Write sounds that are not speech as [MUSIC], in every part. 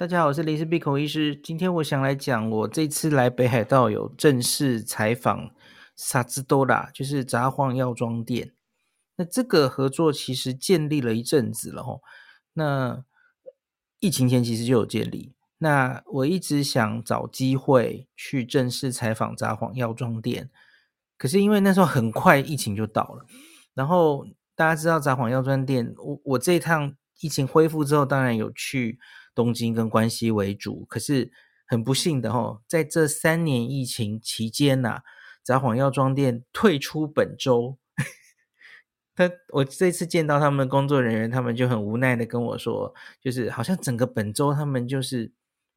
大家好，我是林氏璧孔医师。今天我想来讲，我这次来北海道有正式采访萨兹多拉，就是札幌药妆店。那这个合作其实建立了一阵子了吼。那疫情前其实就有建立。那我一直想找机会去正式采访札幌药妆店，可是因为那时候很快疫情就到了。然后大家知道札幌药妆店，我我这一趟疫情恢复之后，当然有去。东京跟关西为主，可是很不幸的哦，在这三年疫情期间呐、啊，札幌药妆店退出本州。他我这次见到他们的工作人员，他们就很无奈的跟我说，就是好像整个本周他们就是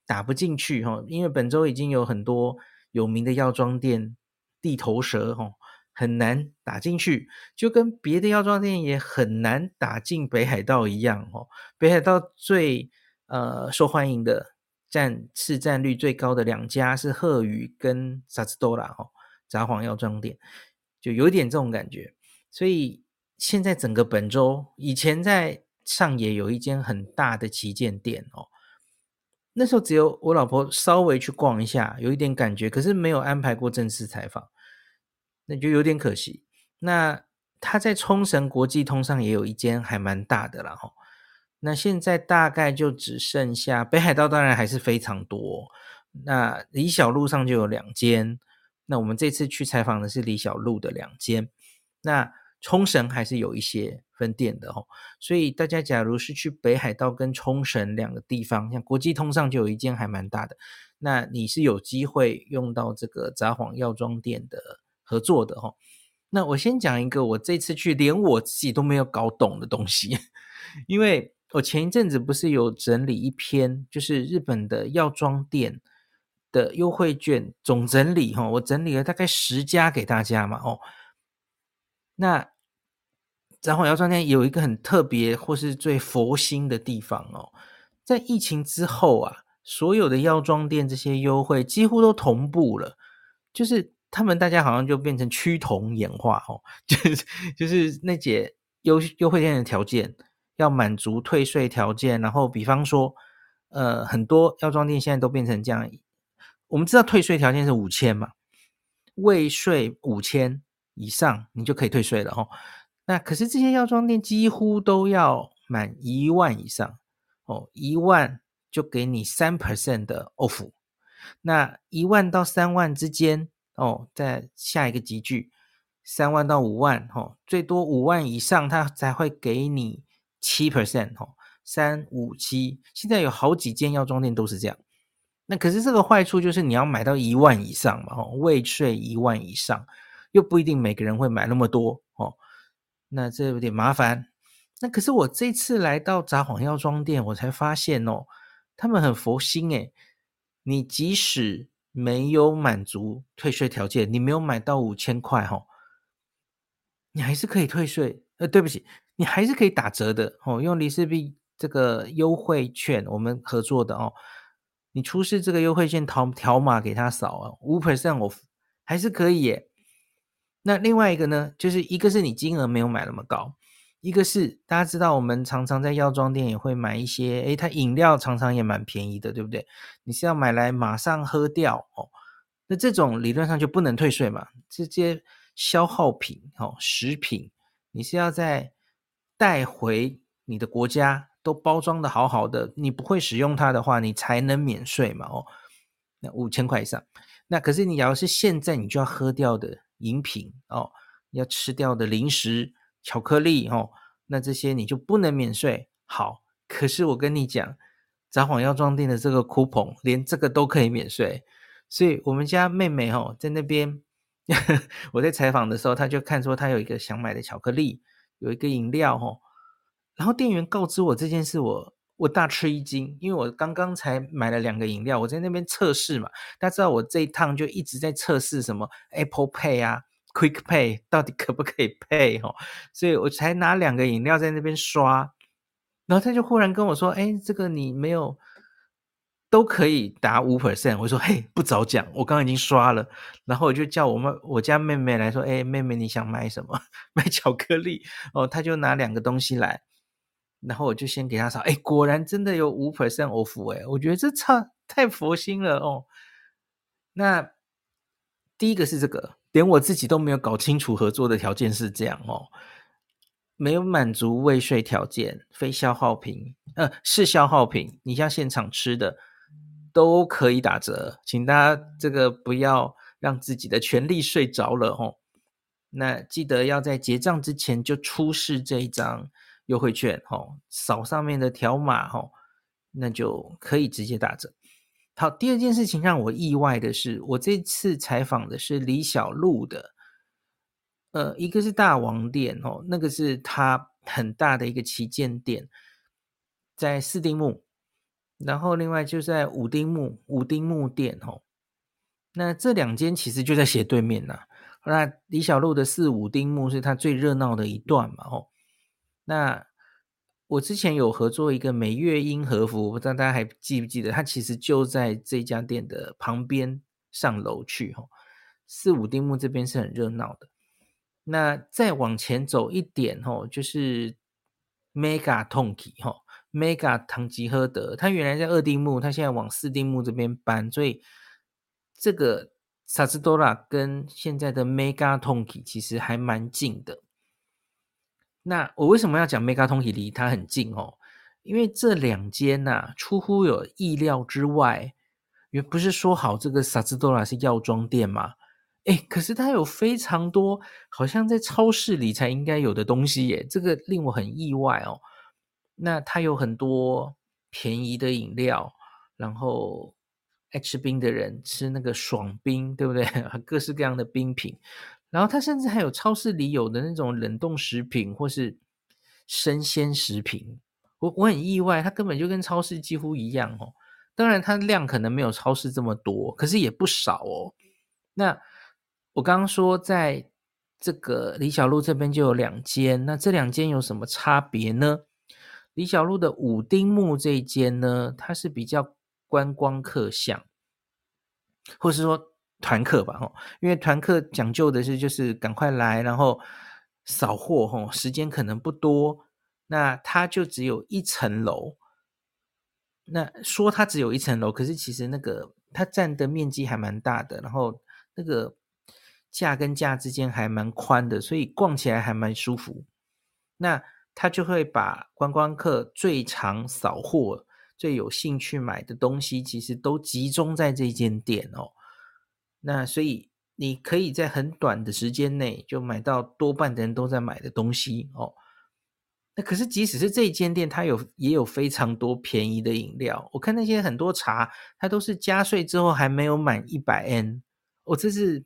打不进去哈，因为本周已经有很多有名的药妆店地头蛇哈，很难打进去，就跟别的药妆店也很难打进北海道一样哦。北海道最呃，受欢迎的占市占率最高的两家是鹤羽跟萨斯多拉哈，札幌药妆店就有点这种感觉。所以现在整个本州，以前在上野有一间很大的旗舰店哦，那时候只有我老婆稍微去逛一下，有一点感觉，可是没有安排过正式采访，那就有点可惜。那他在冲绳国际通上也有一间还蛮大的了哈。那现在大概就只剩下北海道，当然还是非常多。那李小璐上就有两间，那我们这次去采访的是李小璐的两间。那冲绳还是有一些分店的哦，所以大家假如是去北海道跟冲绳两个地方，像国际通上就有一间还蛮大的，那你是有机会用到这个札幌药妆店的合作的哦。那我先讲一个我这次去连我自己都没有搞懂的东西，[LAUGHS] 因为。我前一阵子不是有整理一篇，就是日本的药妆店的优惠券总整理哈，我整理了大概十家给大家嘛哦。那札幌药妆店有一个很特别或是最佛心的地方哦，在疫情之后啊，所有的药妆店这些优惠几乎都同步了，就是他们大家好像就变成趋同演化哦，[LAUGHS] 就是就是那节优优惠店的条件。要满足退税条件，然后比方说，呃，很多药妆店现在都变成这样。我们知道退税条件是五千嘛，未税五千以上你就可以退税了哦。那可是这些药妆店几乎都要满一万以上哦，一万就给你三 percent 的 off。那一万到三万之间哦，在下一个级距，三万到五万哦，最多五万以上他才会给你。七 percent 哦，三五七，现在有好几间药妆店都是这样。那可是这个坏处就是你要买到一万以上嘛，哦，未税一万以上，又不一定每个人会买那么多哦。那这有点麻烦。那可是我这次来到札幌药妆店，我才发现哦，他们很佛心诶。你即使没有满足退税条件，你没有买到五千块哈，你还是可以退税。呃，对不起。你还是可以打折的哦，用林氏璧这个优惠券，我们合作的哦。你出示这个优惠券条条码给他扫啊，五 percent off 还是可以耶。那另外一个呢，就是一个是你金额没有买那么高，一个是大家知道我们常常在药妆店也会买一些，诶，它饮料常常也蛮便宜的，对不对？你是要买来马上喝掉哦，那这种理论上就不能退税嘛，这些消耗品哦，食品你是要在。带回你的国家都包装的好好的，你不会使用它的话，你才能免税嘛？哦，那五千块以上，那可是你要是现在你就要喝掉的饮品哦，要吃掉的零食、巧克力哦，那这些你就不能免税。好，可是我跟你讲，札幌药妆店的这个 coupon 连这个都可以免税，所以我们家妹妹哦，在那边，[LAUGHS] 我在采访的时候，她就看说她有一个想买的巧克力。有一个饮料哦，然后店员告知我这件事我，我大吃一惊，因为我刚刚才买了两个饮料，我在那边测试嘛。大家知道我这一趟就一直在测试什么 Apple Pay 啊，Quick Pay 到底可不可以 Pay 哦，所以我才拿两个饮料在那边刷，然后他就忽然跟我说：“哎，这个你没有。”都可以打五 percent，我说嘿，不早讲，我刚刚已经刷了，然后我就叫我们我家妹妹来说，哎，妹妹你想买什么？[LAUGHS] 买巧克力。哦，她就拿两个东西来，然后我就先给他扫，哎，果然真的有五 percent off，哎，我觉得这差太佛心了哦。那第一个是这个，连我自己都没有搞清楚合作的条件是这样哦，没有满足未税条件，非消耗品，呃，是消耗品，你像现场吃的都可以打折，请大家这个不要让自己的权利睡着了哦。那记得要在结账之前就出示这一张。优惠券，吼，扫上面的条码，吼，那就可以直接打折。好，第二件事情让我意外的是，我这次采访的是李小璐的，呃，一个是大王店，哦，那个是他很大的一个旗舰店，在四丁目，然后另外就在五丁目，五丁目店，吼，那这两间其实就在斜对面呐。那李小璐的四五丁目是他最热闹的一段嘛，吼。那我之前有合作一个美月英和服，不知道大家还记不记得？它其实就在这家店的旁边上楼去哈。四五丁目这边是很热闹的。那再往前走一点哈，就是 Mega Tonki 哈，Mega 唐吉诃德，它原来在二丁目，它现在往四丁目这边搬，所以这个萨兹多拉跟现在的 Mega Tonki 其实还蛮近的。那我为什么要讲 Mega Tonki 离它很近哦？因为这两间呐、出乎有意料之外，也不是说好这个萨兹多拉是药妆店嘛？诶，可是它有非常多好像在超市里才应该有的东西耶，这个令我很意外哦。那它有很多便宜的饮料，然后爱吃冰的人吃那个爽冰，对不对？[LAUGHS] 各式各样的冰品。然后它甚至还有超市里有的那种冷冻食品或是生鲜食品，我我很意外，它根本就跟超市几乎一样哦。当然它量可能没有超市这么多，可是也不少哦。那我刚刚说在这个李小璐这边就有两间，那这两间有什么差别呢？李小璐的五丁目这一间呢，它是比较观光客向，或是说。团客吧，吼，因为团客讲究的是就是赶快来，然后扫货，吼，时间可能不多，那它就只有一层楼。那说它只有一层楼，可是其实那个它占的面积还蛮大的，然后那个架跟架之间还蛮宽的，所以逛起来还蛮舒服。那他就会把观光客最常扫货、最有兴趣买的东西，其实都集中在这间店哦。那所以你可以在很短的时间内就买到多半的人都在买的东西哦。那可是即使是这间店，它有也有非常多便宜的饮料。我看那些很多茶，它都是加税之后还没有满一百 N。哦，这是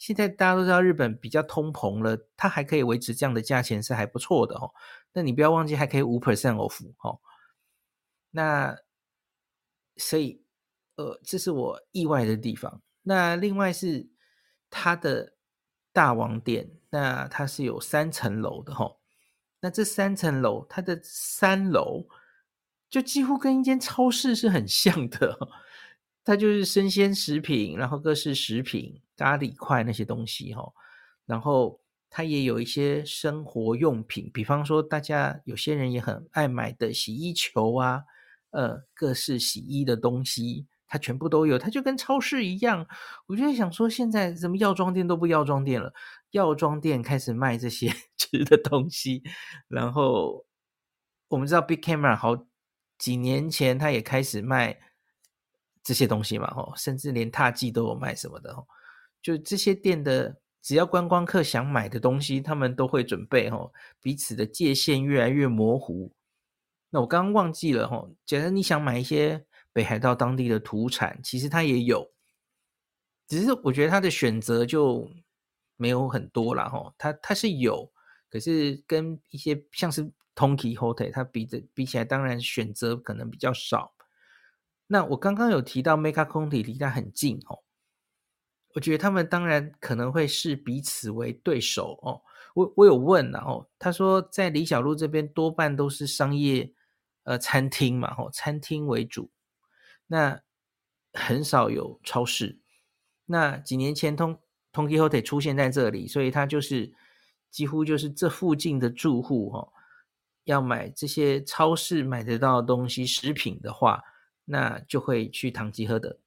现在大家都知道日本比较通膨了，它还可以维持这样的价钱是还不错的哦。那你不要忘记还可以五 percent off 哦。那所以呃，这是我意外的地方。那另外是它的大王店，那它是有三层楼的齁。那这三层楼，它的三楼就几乎跟一间超市是很像的。它就是生鲜食品，然后各式食品、咖喱块那些东西齁。然后它也有一些生活用品，比方说大家有些人也很爱买的洗衣球啊，呃，各式洗衣的东西。它全部都有，它就跟超市一样。我就想说，现在什么药妆店都不药妆店了，药妆店开始卖这些 [LAUGHS] 吃的东西。然后我们知道 Big Camera 好几年前它也开始卖这些东西嘛，吼，甚至连踏剂都有卖什么的，吼。就这些店的，只要观光客想买的东西，他们都会准备，吼，彼此的界限越来越模糊。那我刚刚忘记了，吼，假如你想买一些。北海道当地的土产，其实它也有，只是我觉得它的选择就没有很多啦齁。它它是有，可是跟一些像是 Tonki Hotel，它比的比起来，当然选择可能比较少。那我刚刚有提到 Mega Tonki 离它很近哦，我觉得他们当然可能会视彼此为对手哦。我我有问了哦，他说在李小璐这边多半都是商业呃餐厅嘛，吼，餐厅为主。那很少有超市。那几年前通通 Tonki Hotel 出现在这里，所以它就是几乎就是这附近的住户哈，要买这些超市买得到的东西，食品的话，那就会去唐吉诃德。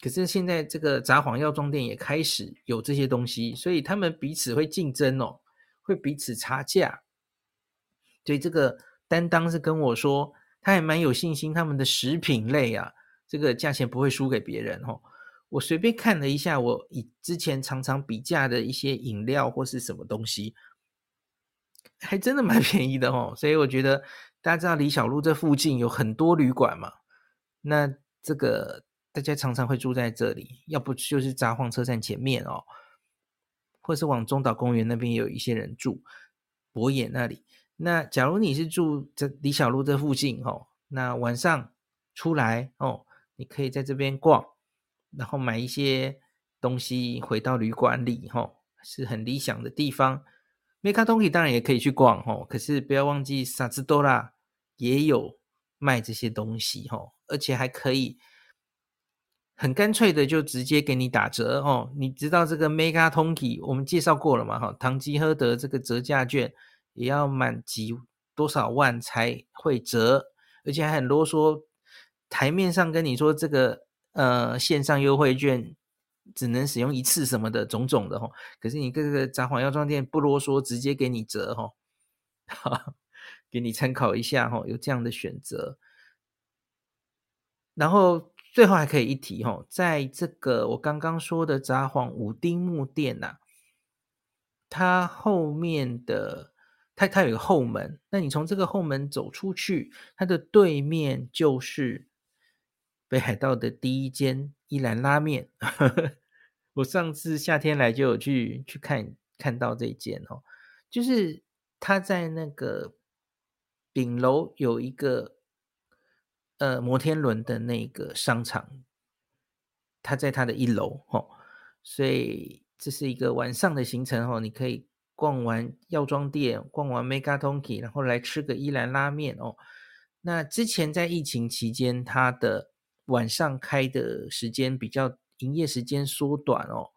可是现在这个札幌药妆店也开始有这些东西，所以他们彼此会竞争哦，会彼此差价。所以这个担当是跟我说，他还蛮有信心，他们的食品类啊，这个价钱不会输给别人哦。我随便看了一下，我以之前常常比价的一些饮料或是什么东西，还真的蛮便宜的哦。所以我觉得大家知道李小璐这附近有很多旅馆嘛，那这个大家常常会住在这里，要不就是札幌车站前面哦，或是往中岛公园那边有一些人住，博野那里。那假如你是住这李小璐这附近哦，那晚上出来哦，你可以在这边逛。然后买一些东西回到旅馆里，吼，是很理想的地方。梅卡东奇当然也可以去逛，吼，可是不要忘记萨兹多拉也有卖这些东西，吼，而且还可以很干脆的就直接给你打折，哦。你知道这个梅卡东奇我们介绍过了嘛，哈，唐吉诃德这个折价券也要满几多少万才会折，而且还很啰嗦，台面上跟你说这个。呃，线上优惠券只能使用一次什么的种种的哈，可是你各个札幌药妆店不啰嗦，直接给你折哈，[LAUGHS] 哈，给你参考一下哈，有这样的选择。然后最后还可以一提哦，在这个我刚刚说的札幌五丁目店呐、啊，它后面的它它有个后门，那你从这个后门走出去，它的对面就是。北海道的第一间一兰拉面，[LAUGHS] 我上次夏天来就有去去看看到这一间哦，就是他在那个顶楼有一个呃摩天轮的那个商场，他在他的一楼哦，所以这是一个晚上的行程哦，你可以逛完药妆店，逛完 Mega Tonki，然后来吃个伊兰拉面哦。那之前在疫情期间，他的晚上开的时间比较营业时间缩短哦，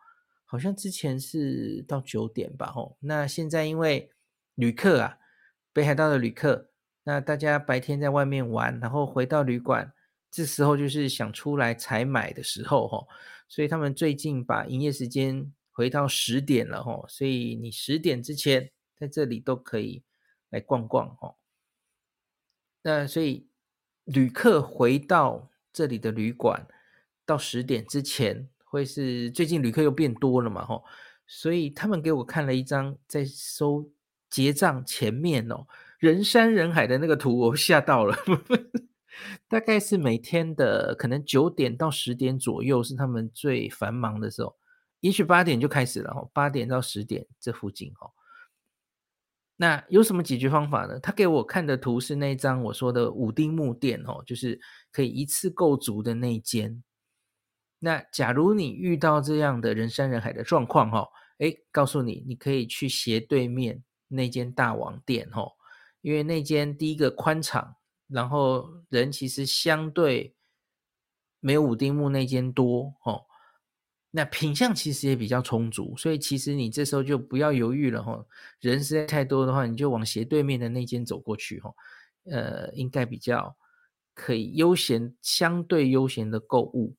好像之前是到九点吧，吼。那现在因为旅客啊，北海道的旅客，那大家白天在外面玩，然后回到旅馆，这时候就是想出来采买的时候，吼。所以他们最近把营业时间回到十点了，吼。所以你十点之前在这里都可以来逛逛，吼。那所以旅客回到这里的旅馆到十点之前会是最近旅客又变多了嘛，吼，所以他们给我看了一张在收结账前面哦，人山人海的那个图，我吓到了。[LAUGHS] 大概是每天的可能九点到十点左右是他们最繁忙的时候，也许八点就开始了，哦，八点到十点这附近，哦。那有什么解决方法呢？他给我看的图是那张我说的五丁目店哦，就是可以一次购足的那间。那假如你遇到这样的人山人海的状况哈，诶，告诉你，你可以去斜对面那间大王店哦，因为那间第一个宽敞，然后人其实相对没有五丁目那间多哦。那品相其实也比较充足，所以其实你这时候就不要犹豫了哈。人实在太多的话，你就往斜对面的那间走过去哈。呃，应该比较可以悠闲，相对悠闲的购物。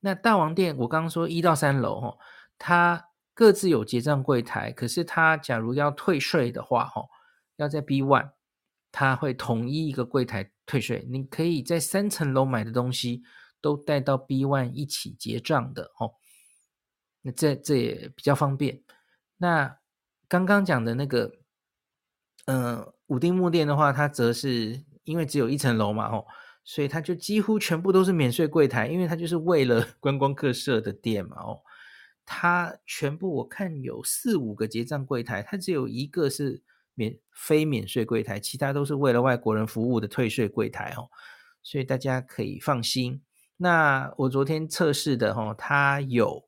那大王店，我刚刚说一到三楼哈，它各自有结账柜台，可是它假如要退税的话哈，要在 B one，他会统一一个柜台退税。你可以在三层楼买的东西都带到 B one 一起结账的哦。那这这也比较方便。那刚刚讲的那个，呃，五丁目店的话，它则是因为只有一层楼嘛，哦，所以它就几乎全部都是免税柜台，因为它就是为了 [LAUGHS] 观光客设的店嘛，哦，它全部我看有四五个结账柜台，它只有一个是免非免税柜台，其他都是为了外国人服务的退税柜台哦，所以大家可以放心。那我昨天测试的，吼，它有。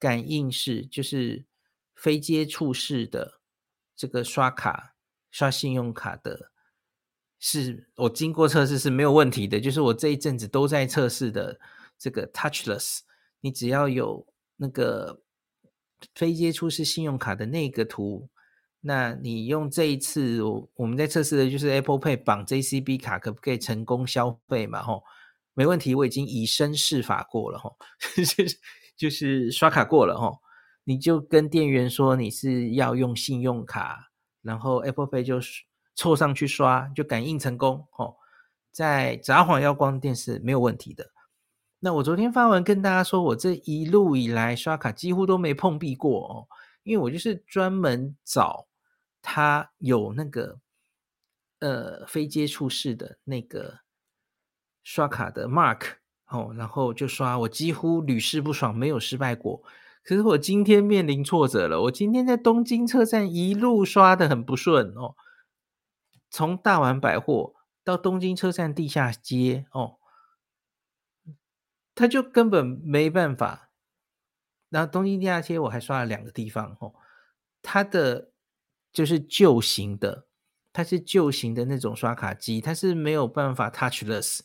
感应式就是非接触式的这个刷卡刷信用卡的，是我经过测试是没有问题的。就是我这一阵子都在测试的这个 touchless，你只要有那个非接触式信用卡的那个图那你用这一次我我们在测试的就是 Apple Pay 绑 JCB 卡可不可以成功消费嘛？吼，没问题，我已经以身试法过了，吼，[LAUGHS] 就是就是刷卡过了，吼，你就跟店员说你是要用信用卡，然后 Apple Pay 就凑上去刷，就感应成功，吼，在札幌耀光店是没有问题的。那我昨天发文跟大家说，我这一路以来刷卡几乎都没碰壁过哦，因为我就是专门找。他有那个呃非接触式的那个刷卡的 mark 哦，然后就刷，我几乎屡试不爽，没有失败过。可是我今天面临挫折了，我今天在东京车站一路刷的很不顺哦，从大丸百货到东京车站地下街哦，他就根本没办法。然后东京地下街我还刷了两个地方哦，他的。就是旧型的，它是旧型的那种刷卡机，它是没有办法 touchless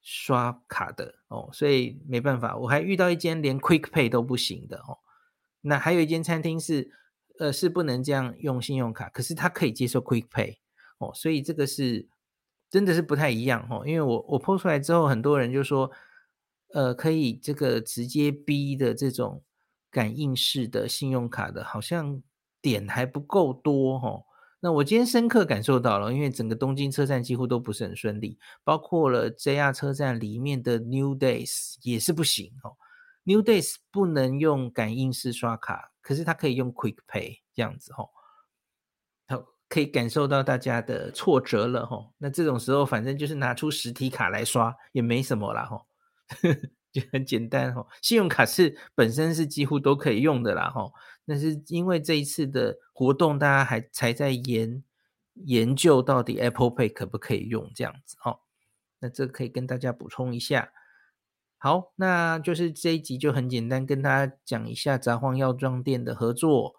刷卡的哦，所以没办法。我还遇到一间连 Quick Pay 都不行的哦。那还有一间餐厅是，呃，是不能这样用信用卡，可是它可以接受 Quick Pay 哦，所以这个是真的是不太一样哦。因为我我 po 出来之后，很多人就说，呃，可以这个直接逼的这种感应式的信用卡的，好像。点还不够多哈，那我今天深刻感受到了，因为整个东京车站几乎都不是很顺利，包括了 JR 车站里面的 New Days 也是不行哦。New Days 不能用感应式刷卡，可是它可以用 Quick Pay 这样子哈，好，可以感受到大家的挫折了哈。那这种时候，反正就是拿出实体卡来刷也没什么啦哈。就很简单哈，信用卡是本身是几乎都可以用的啦哈，但是因为这一次的活动，大家还才在研研究到底 Apple Pay 可不可以用这样子哈，那这可以跟大家补充一下。好，那就是这一集就很简单，跟大家讲一下札幌药妆店的合作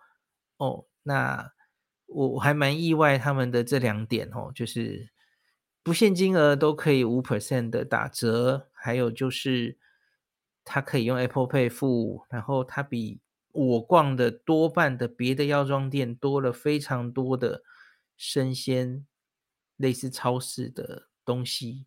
哦。那我我还蛮意外他们的这两点哦，就是不限金额都可以五 percent 的打折，还有就是。它可以用 Apple Pay 付，然后它比我逛的多半的别的药妆店多了非常多的生鲜类似超市的东西。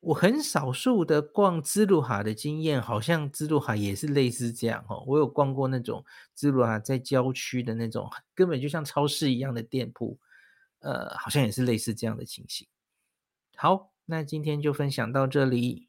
我很少数的逛兹鲁哈的经验，好像兹鲁哈也是类似这样哦。我有逛过那种兹鲁哈在郊区的那种，根本就像超市一样的店铺，呃，好像也是类似这样的情形。好，那今天就分享到这里。